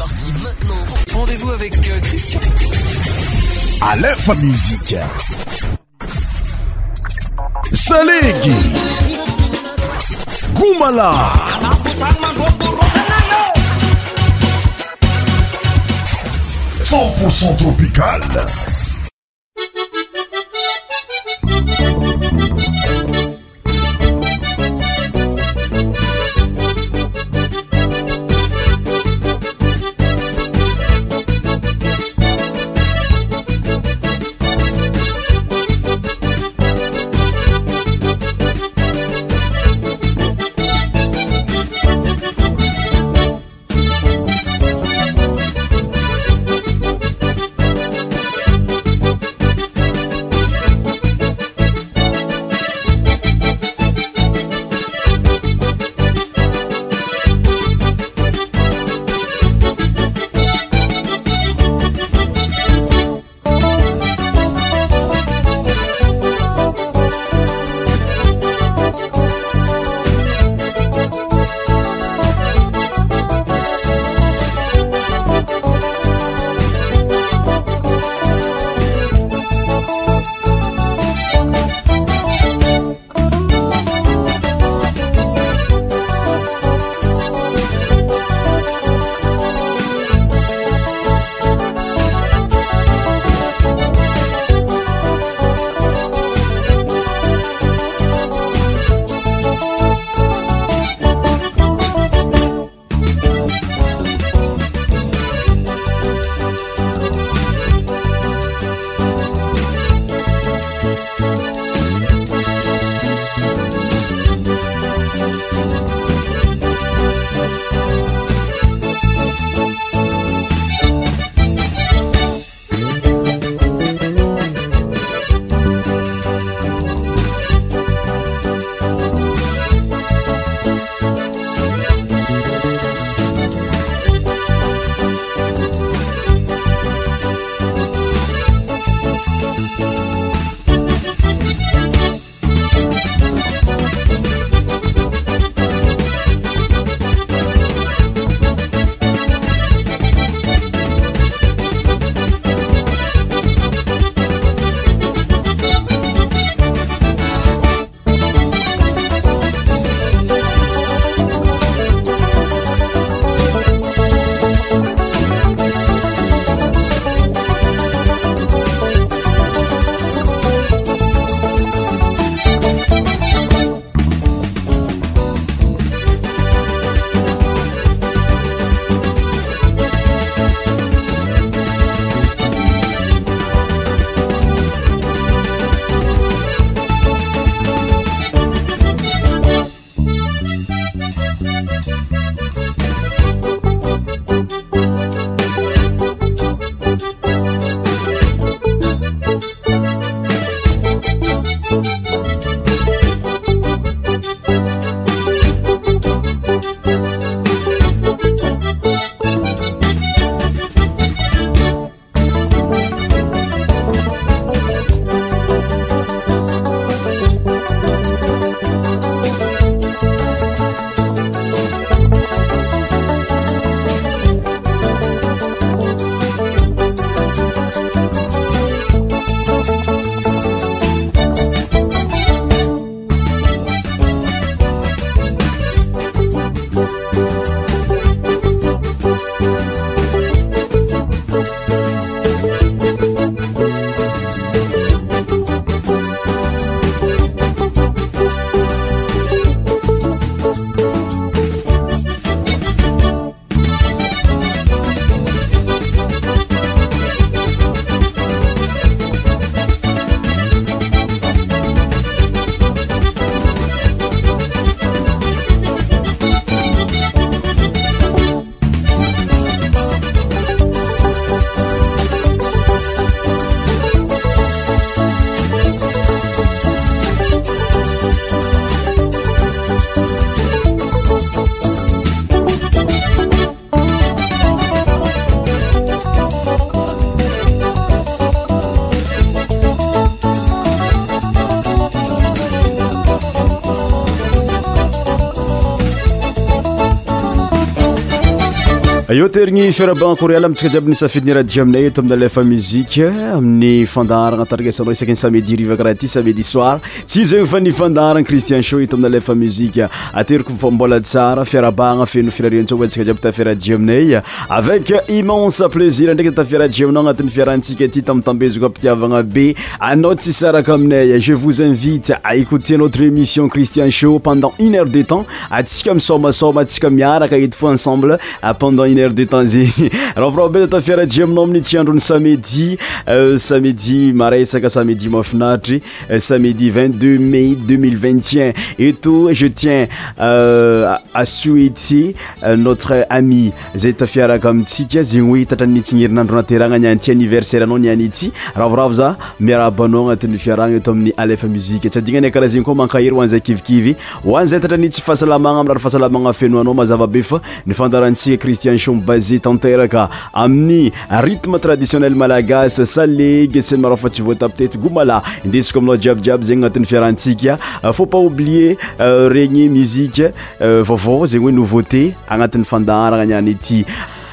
parti maintenant. Rendez-vous avec euh, Christian. À l'info musique. Salegi. Goumala. Cent cent tropical. e terigny fiarabagna oral amitsika jiby naé inehee eeeatue fiara amina aminy tsy androny samedi euh, samedi maresaka samedi mafinatry euh, samedi 2 may 20 eto ze tien soetenotre amizay arakamiaeny etaneaanieaaaataatsyfasaaanaraantsa ritin base tanteraka amin'ny rythme traditionnel malagasy salege san marafa tsy voatapitety gomala indesiko amina djiabydjiaby zegny agnatin'ny fiarahantsika euh, fopa oublier euh, regny musiqe euh, vaovao zegny hoe nouveauté agnatin'ny fandaragna niany ity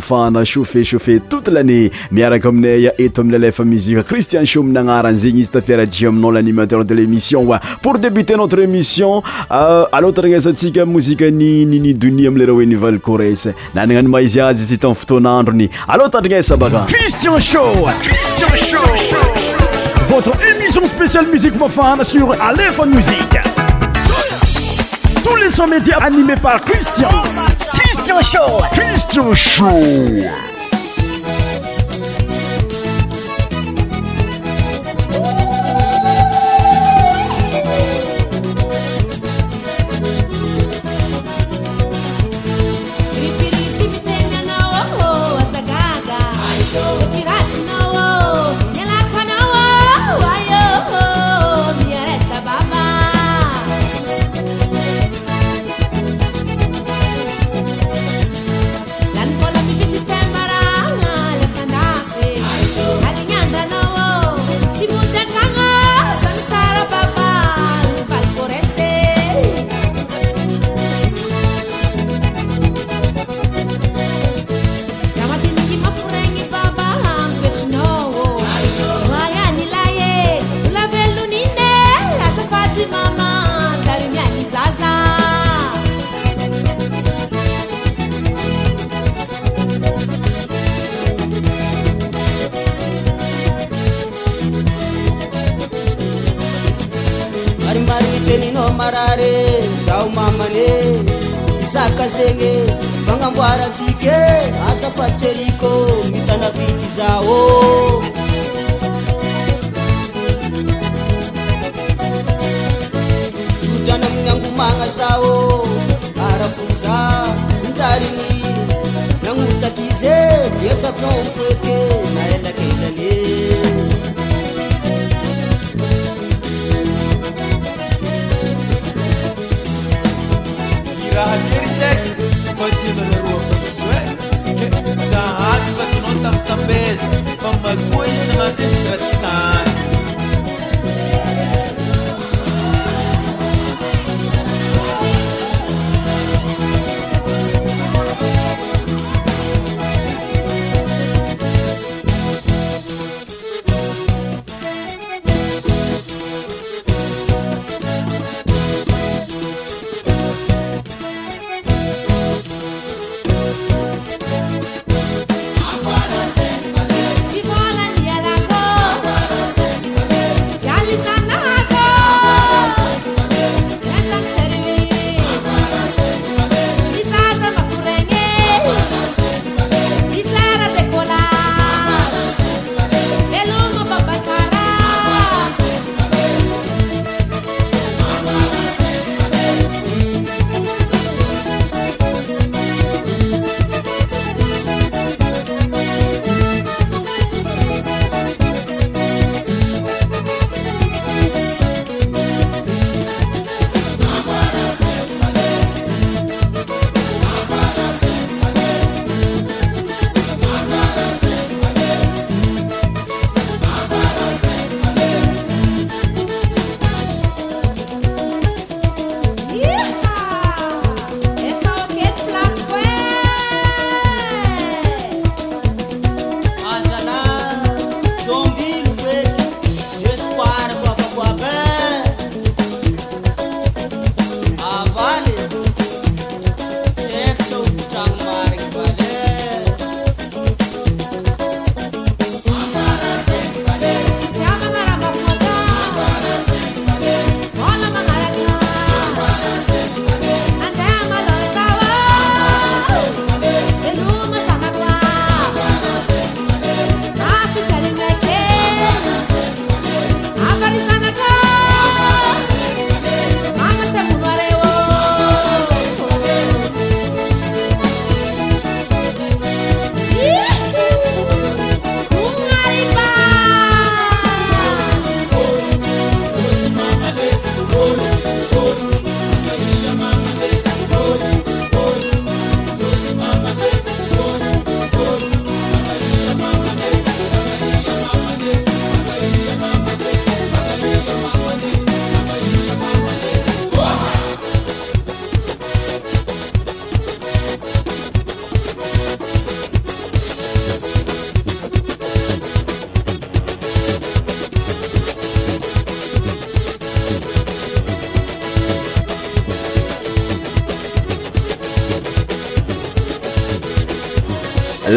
faana caufe chaufe toute lannée miaraka aminay eto amin'ny alefa musike christian show minagnarany zegny izy tafiaraji aminao l'animateur de l'émission oe pour débuter notre émission alôa tantragnesaatsika mozika ni ninidonis amlera hoe nivalekoresy nagnanany maizy azy sy htamny fotoanandrony aloa tatragnesa baka ستشو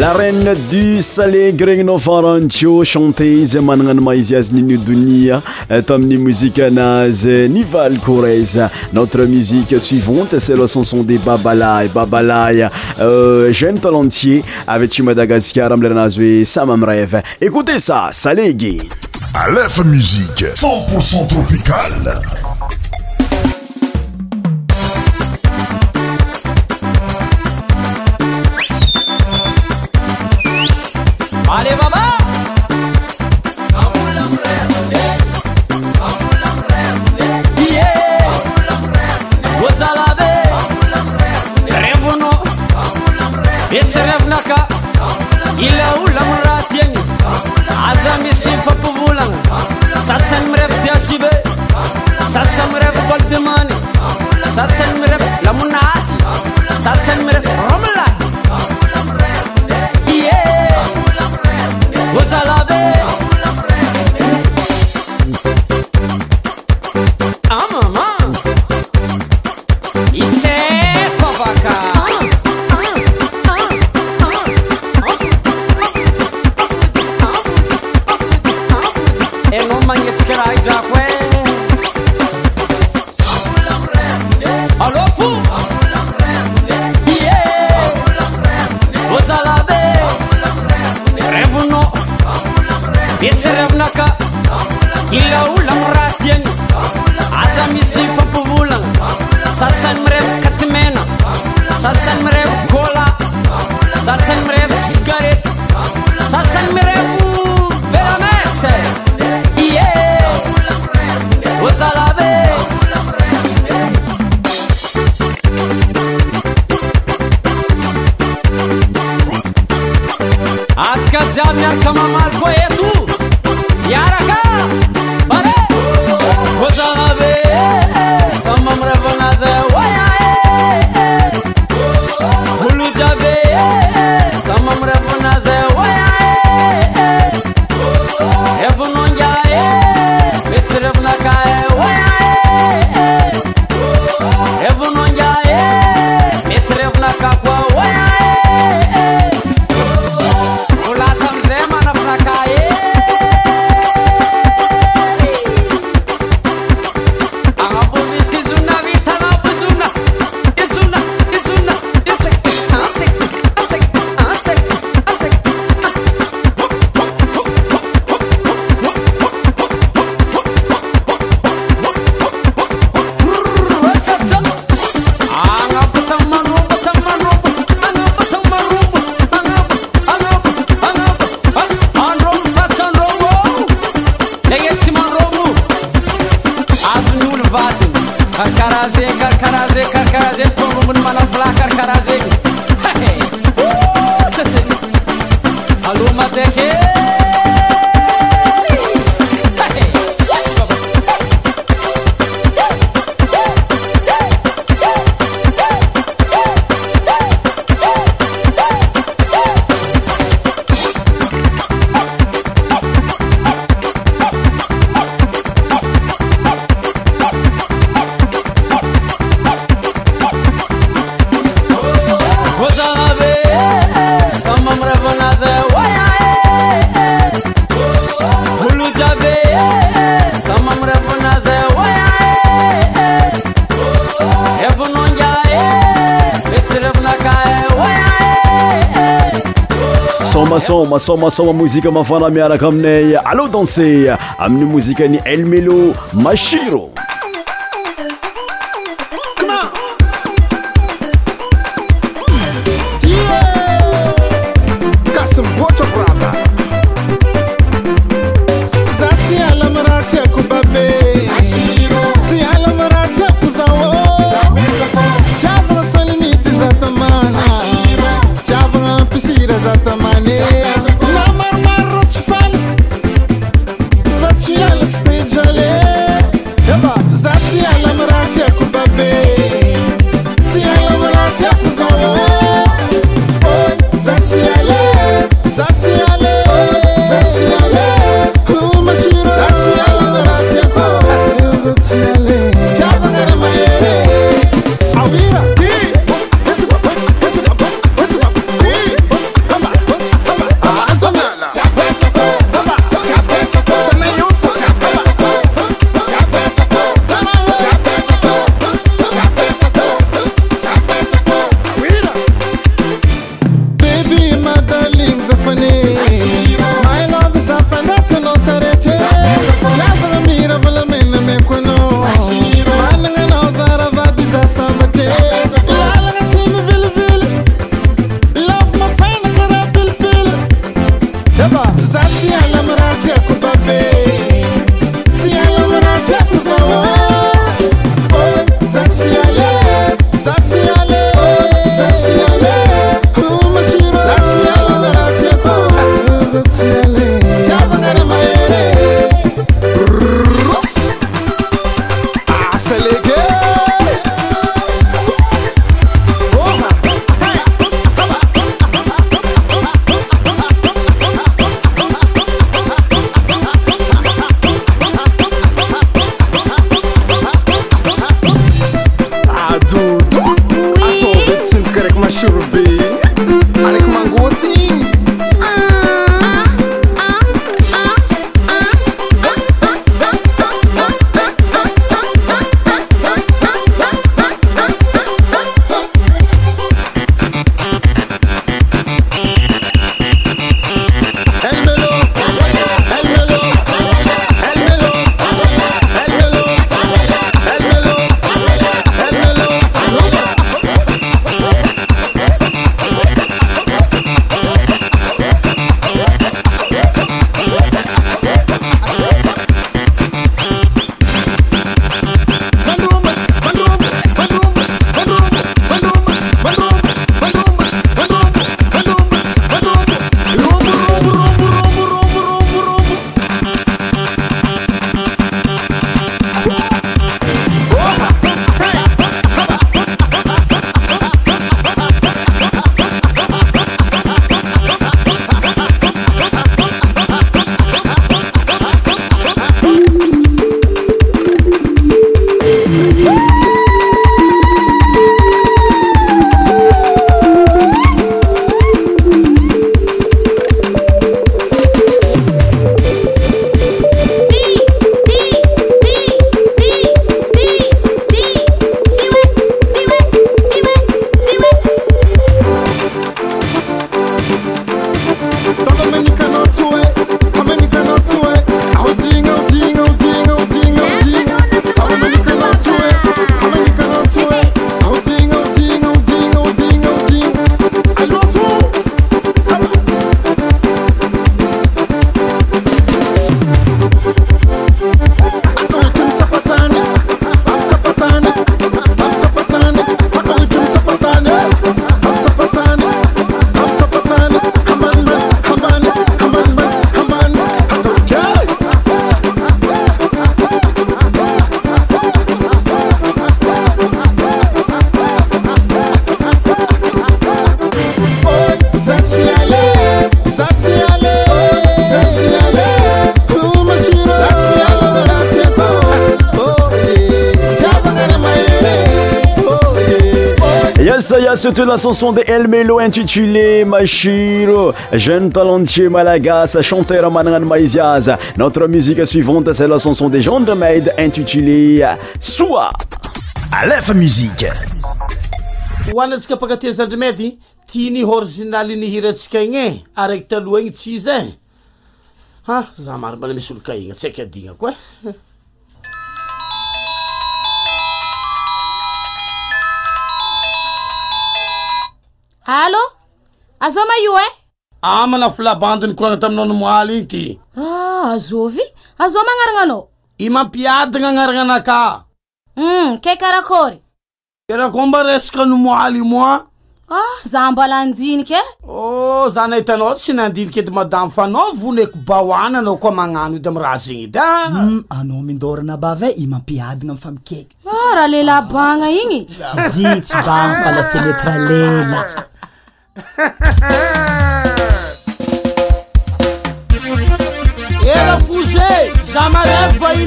areine du salet grenno farantio chante izy managnano maizyazy ninidonia euh, taamini muzikanazy nivalekorezy notre musique suivante celasanson de babalay babalay euh, jeune tolentier ava ty madagascar amleranazy hoe samy amy revy écoutez ça salege alef musiqe c0ntpourcent tropicale lalmratni aamisfpvl sretb sredman sre lma sr rmla sômasoma mozika mafara miaraka aminay allo danse amini mozika ny elmelo maciro mubeni mm, mm, mm. ari kumangotini t la chanson de lmelo intitulé machiro jeune talentier malagas chanteur mananany maisiaza notre musique suivante c'e la chanson de gendemad intitulé soi aamusie hoanatsika apakatizaandremèdy tiany original nyhiratsika igny e araytaloha igny tsy izy e a za maro mbala misy olo kainy tsy aiky adinako e allô azo maio ai eh? amana filabandiny korana taminao nomoaly igny tya ah, azôvy azao magnaragna anao i mampiadagna agnarana anakà hum ke karakôry karako mba resaka no moaly moa Ah, za mbala andiniky e oh, za nahitanao sy nandiniky edy madamo fanao voneko bahoana anao koa magnano idy amraha z gny edya ah. hmm, anao mindorana by ve i mampiadigna am famikaky ah, raha lela bana igny zitsy baalafenetre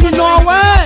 lelaeaeaaan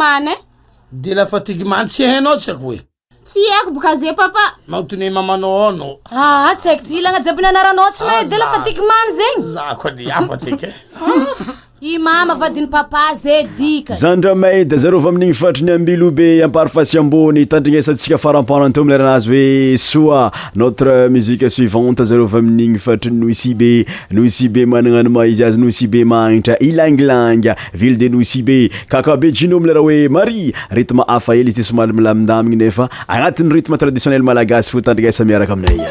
many e de lafatigy many tsy ahinao tsy aiko hoe tsy haiko bôka aza papa manontony e mamanao aonao a ah, tsy haiko y ilagna jiabiny agnaranao tsy maha de lafatigy many zegny za ko ade afatrek e aiypapazadramaidy azarv amin'iny fatrnyambilobe aparfasyambonytandrinesaskafarampratleraazy oe so notre musiqe suivantezarov amin'iny fatr noisibenoisibe manananom izyazy nocibe manitra ilangilanga vilede nosibe kakabe jinomleraa oe marirtme afa el izy ty somaly milamindaminy nefa agnatin'yrtmetraditionnelmalagasy ftandrinesa miaraka amiay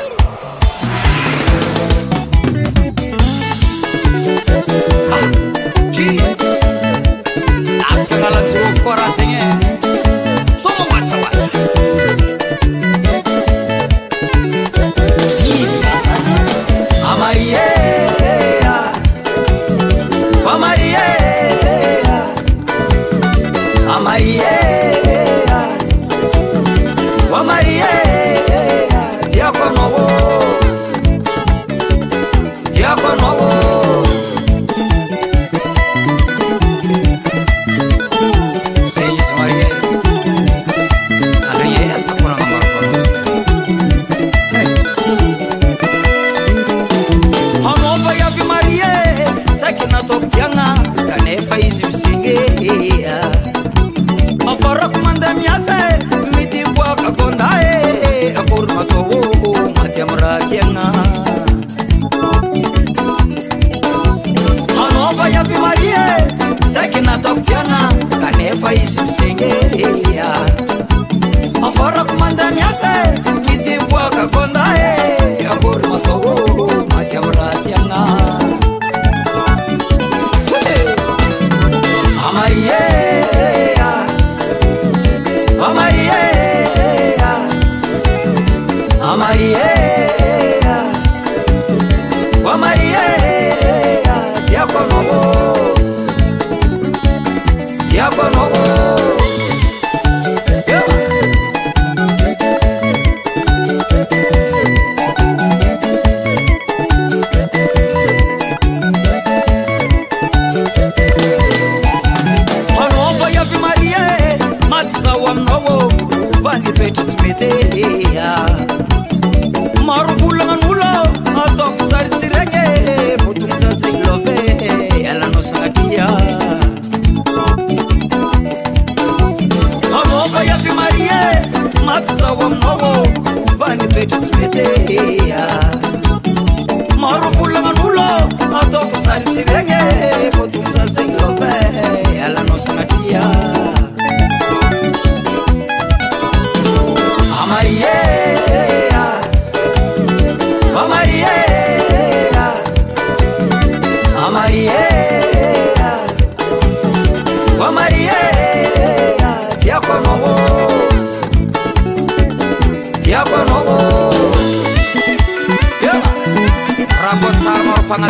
がか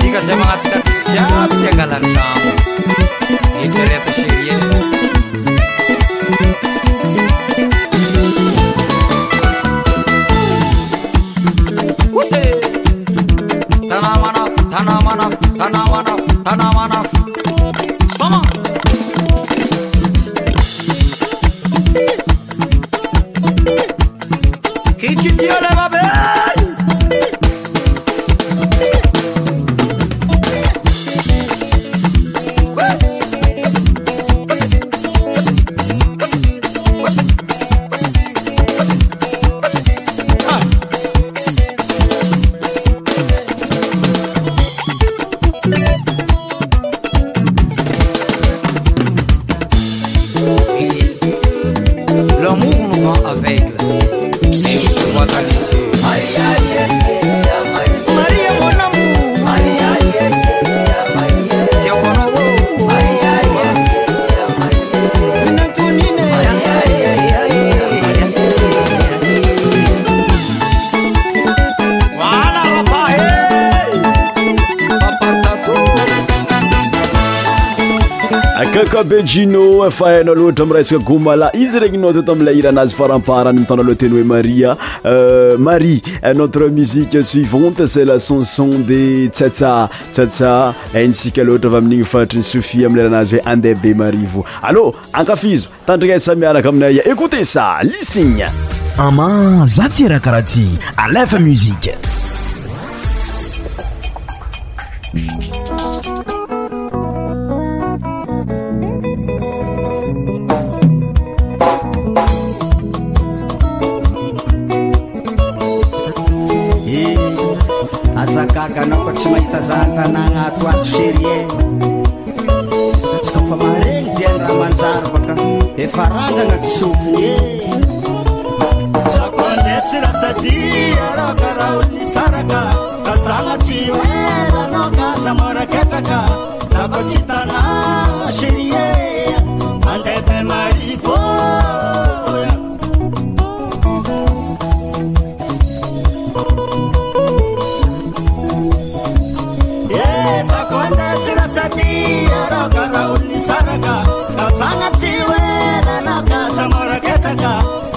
个がか fa haina loatra am resaka gomala izy regny nao tto amle iranazy faramparany mitana loha teny hoe maria euh, marie notre musique suivante c'est la chanson de tsatsa tsatsa antsika latra avy amin'igny fanatriny sohie amlairanazy hoe andeha be mari vo allô akafizo tandrina samiaraka aminay écoute sa lisine ama za ty rahakaraha ty alefa musiqe atanàagnatoaty serie tsakafa maregny dianrahoanjarybaka efa rangana tsov e zako nde tsy raha sadia rakaraha olni saraka ka zanatsy oe manoka zamoraketaka zapatsy tanàa serie andehba mariô tyarakarah olony zaraka azagna tsy oelana kazamoraketaka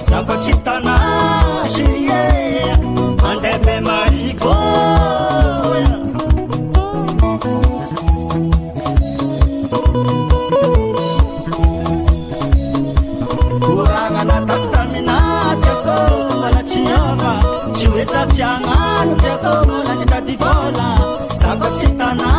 zako tsy tanà sirie andehme mahikoe koragnana tafitaminaty ako malatsy aka tsy hoeza ty agnano dy ako malany tady vola zak ytn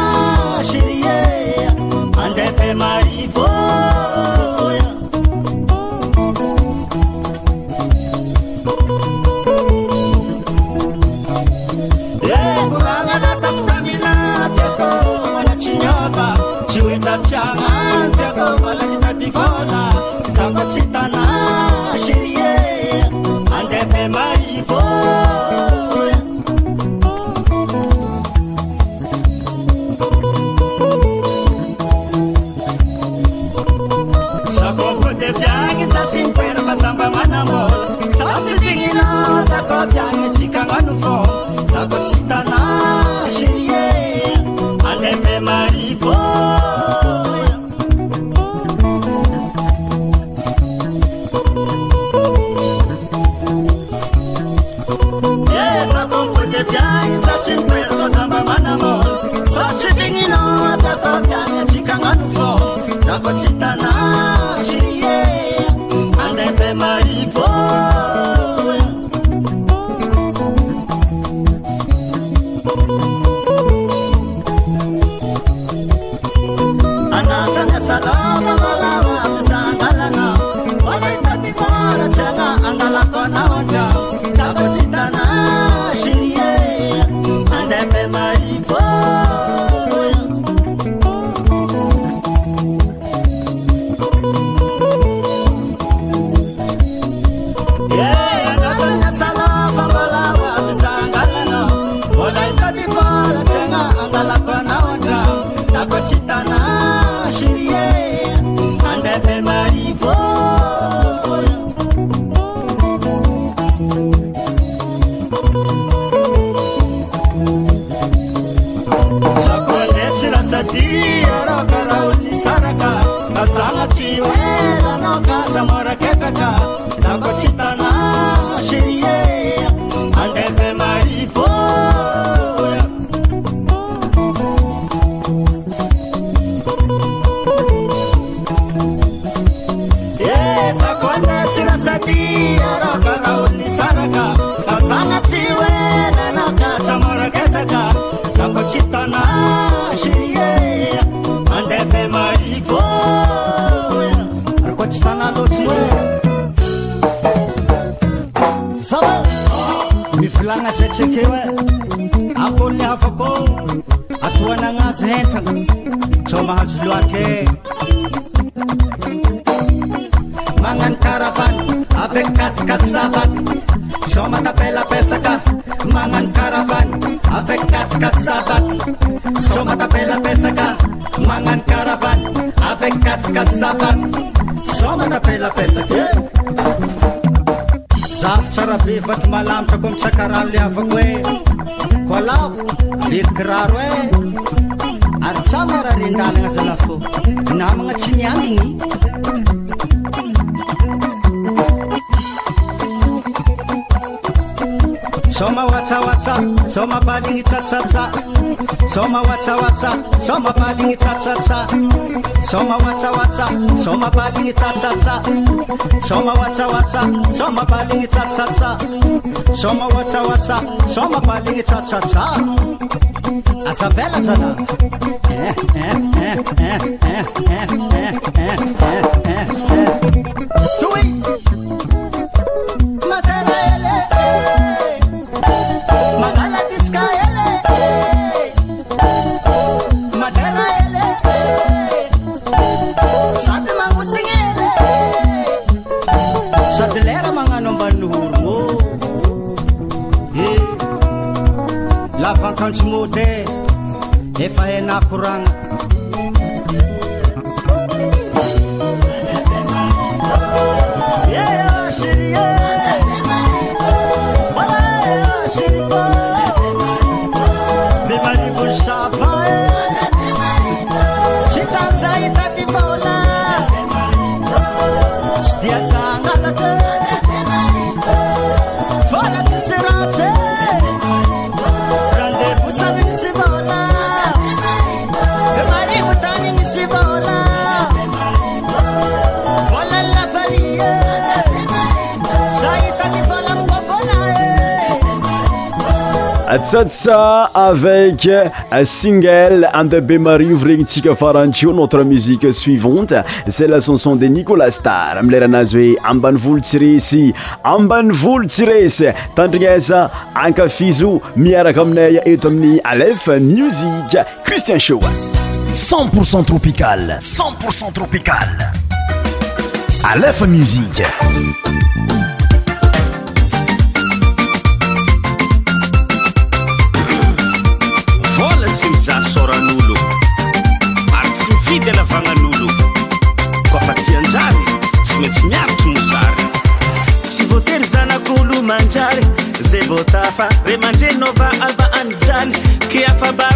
三起 i か sa 么 ra け et か a 三过起 t な eri ke akônyavako atoanaagnazo entako smaazo loatre magnano karavany avakatokat savty somatapalampesaka magnano karavany ava katokat baty somatapalapesakaa manano karavany ava katokat savaty somatapalampesaka abe vato malamatra ko mitsakarano la avako e ko lavo verykiraro e ary tsa moraha rendalagna zalafô namagna tsy mianiny Soma wata wata, soma cha cha. tatata. Soma wata wata, soma cha. it tatata. Soma wata wata, soma padding it tatata. Soma wata wata, soma padding it tatata. Soma wata wata, soma padding it tatata. Asa vela sana. Eh eh eh eh eh eh eh eh eh eh. Do it. satsa avec singel andebe mariovreny tsikafarantio notre muzique suivante c'est lasanson de nikolas tar mileranazoe ambanvolo tiresy ambany volo tsiresy tandrineza ankafizo mierakamnei etamini alef music christian showa 10orcn tropical c0c tropical alf music Demander Nova, Alba and Zan, Kiafa Bar.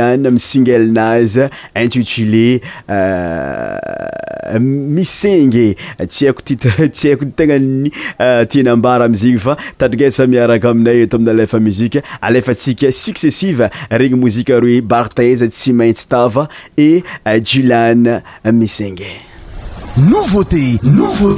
isigelnazy intitulé euh, misinge tsy haikot tsy haiko tegnany euh, tianaambara mizigny fa tadiga samiaraka aminay eto aminy lefa muzika alefatsika successive regny mozika roe barteiza tsy maintsy tava e euh, jilane misingenouvaut noutno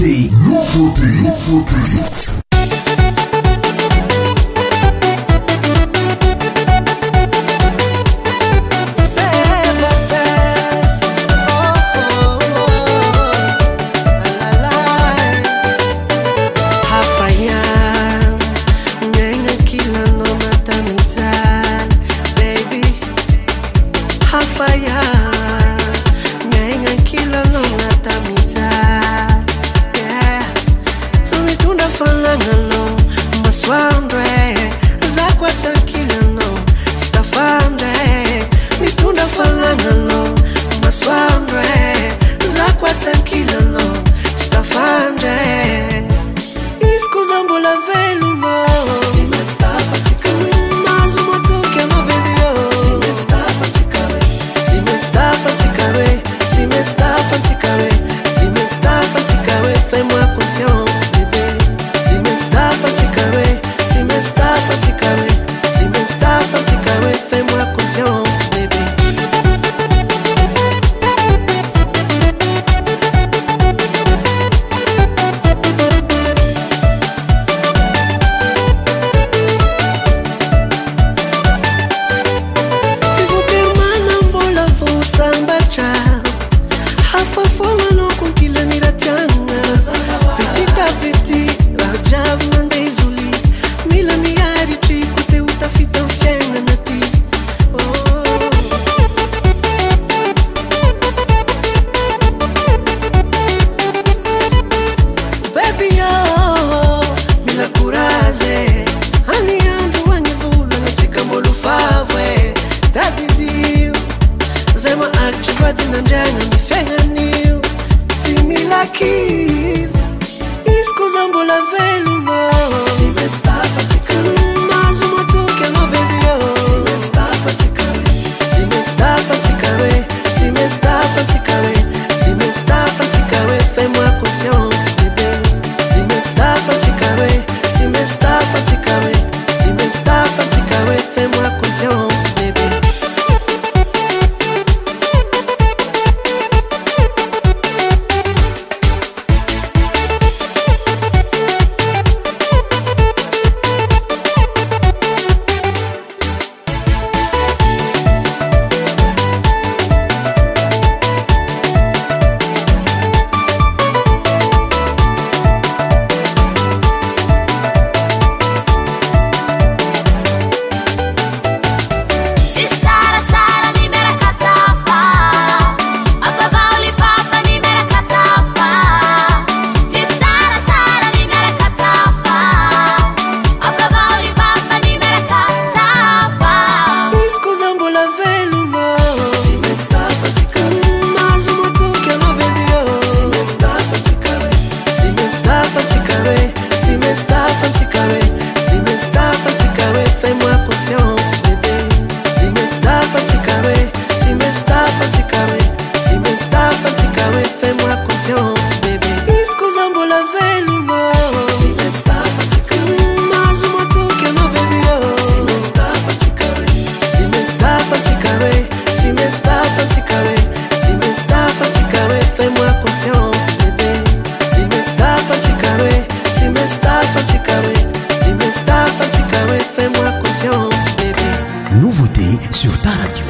te sutaradi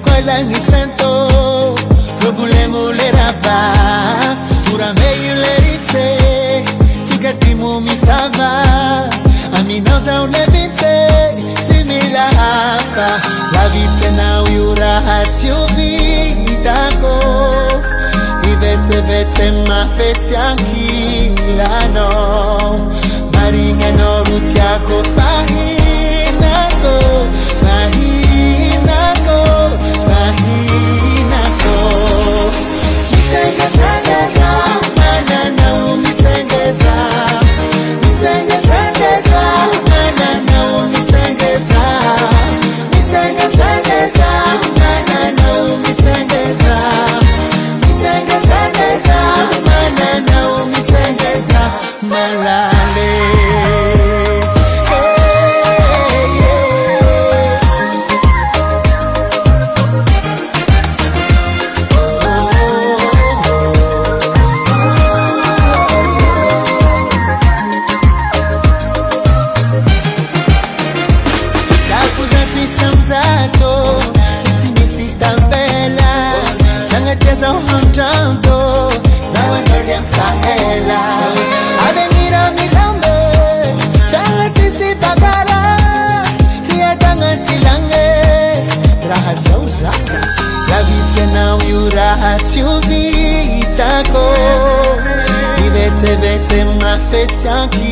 quelangisento probulemu lerava urameiulerice tcikatimumisava aminozaulevice cimilahafa laviccenauiurahaciuvitako ivecevecemmafeciankhilanō maringanorutiako fahinako Ella A venire a Milambe Fela tisi bagara Fia tanga tilange Raha sauzaka Ravitsenao io raha tio vitako Ivetsevetse mafetianki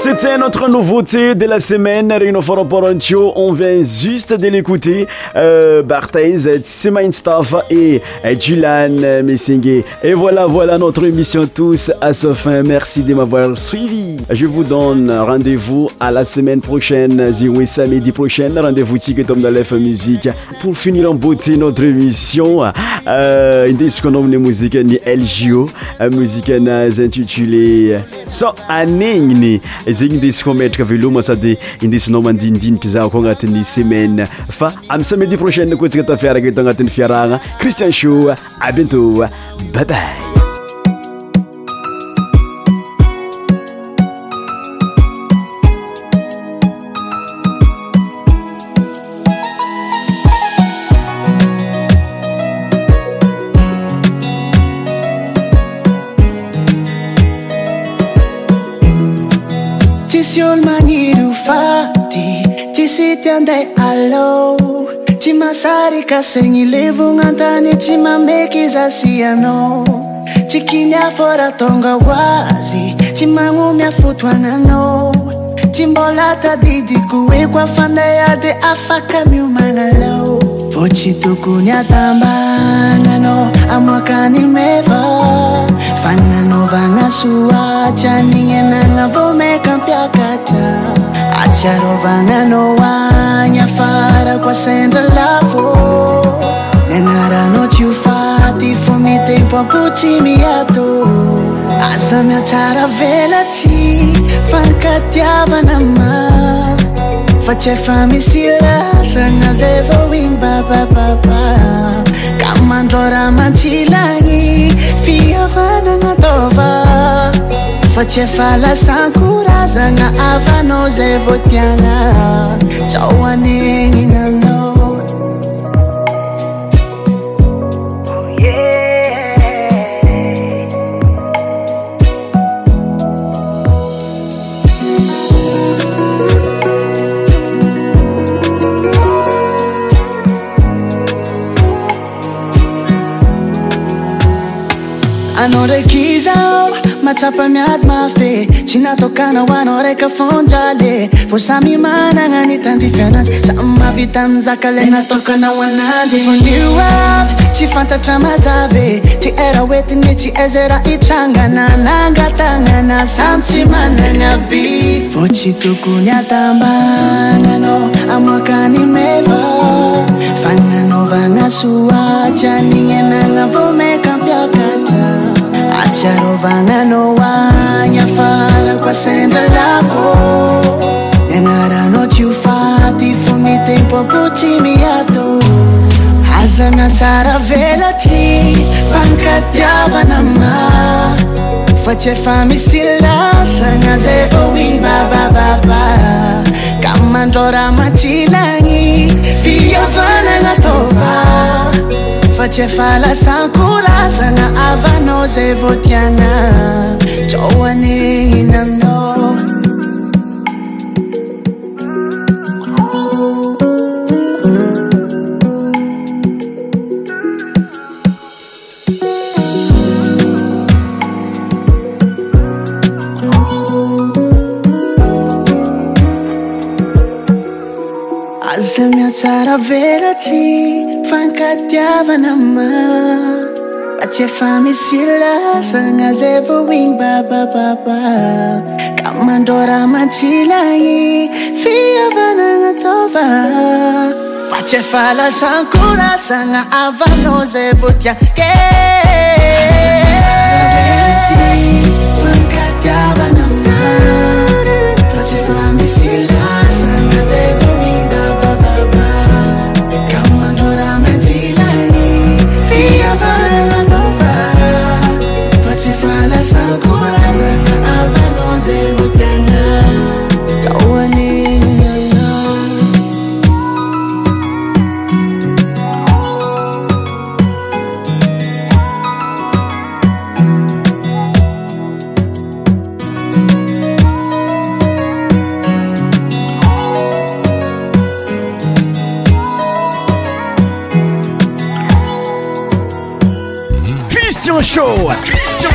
C'était notre nouveauté de la semaine, Rino Foro On vient juste de l'écouter. Euh, Barthez, Staff et Julan Messingé. Et voilà, voilà notre émission tous à ce fin. Merci de m'avoir suivi. Je vous donne rendez-vous à la semaine prochaine. Ziwe samedi prochain. Rendez-vous tombe dans la Musique. Pour finir en beauté notre émission, euh, une musique ni LGO, musique intitulée So Aningni. zegny indesiko metraka aveloma sady indesinao mandindiniky za koa agnatiny semaine fa amiy samedie prochaine koa antsika tafiaraka eto agnatin'ny fiarahagna cristian sho abientout baybay tandai alo ti masarikasei livuatani ci mambekisasiyano ci chinyaforatonga goasi ci magume a futoanano ci mbolata didiku ekoa fanday ade afakamiumanalo foci tukunyatambana no amakani meva fannanovanasua canienana vomecampeakat siarovanana oanyafarako asendralafo nanaranao tsi o faty fo mi tempo ampotsy miato asamiatsaravelatsy fanikatiavanama fatsy efa misy lasana zay va oigny babababa ka mandrora mantsilagny fiavananataova fatsy afa lasan korazagna afanao zay vô tiagna tsaoanegny na sapamiady mafe tsy natakanao anao rakafonjale vô samy manana nitandrify ananjy samy mavita amin zakalanatkanaananjyi tsy fantatra mazave tsy eraoetiny tsy ezera itrangana nangatanana samy tsy manana bi fô tsy tokony atambananao amakanymeô fananovana soatsyanigny anana sarôvananô oa nyafara koa sendralakô nanarano ciofaty fomitempôpoti miato hazana tsara velati fankatyavanamma face famisilla sanazepomibabaa kammantrôramacilany efalasan curazana avanoze votiana coane namno azmiacaravelati fankatiavanama fa tsy efa misy lasana zay vô oinny babababa ka mandrora mantsilagny fiavanana ataova fa tsy efa lasan korasagna avanao zay vô tiake coração, coração.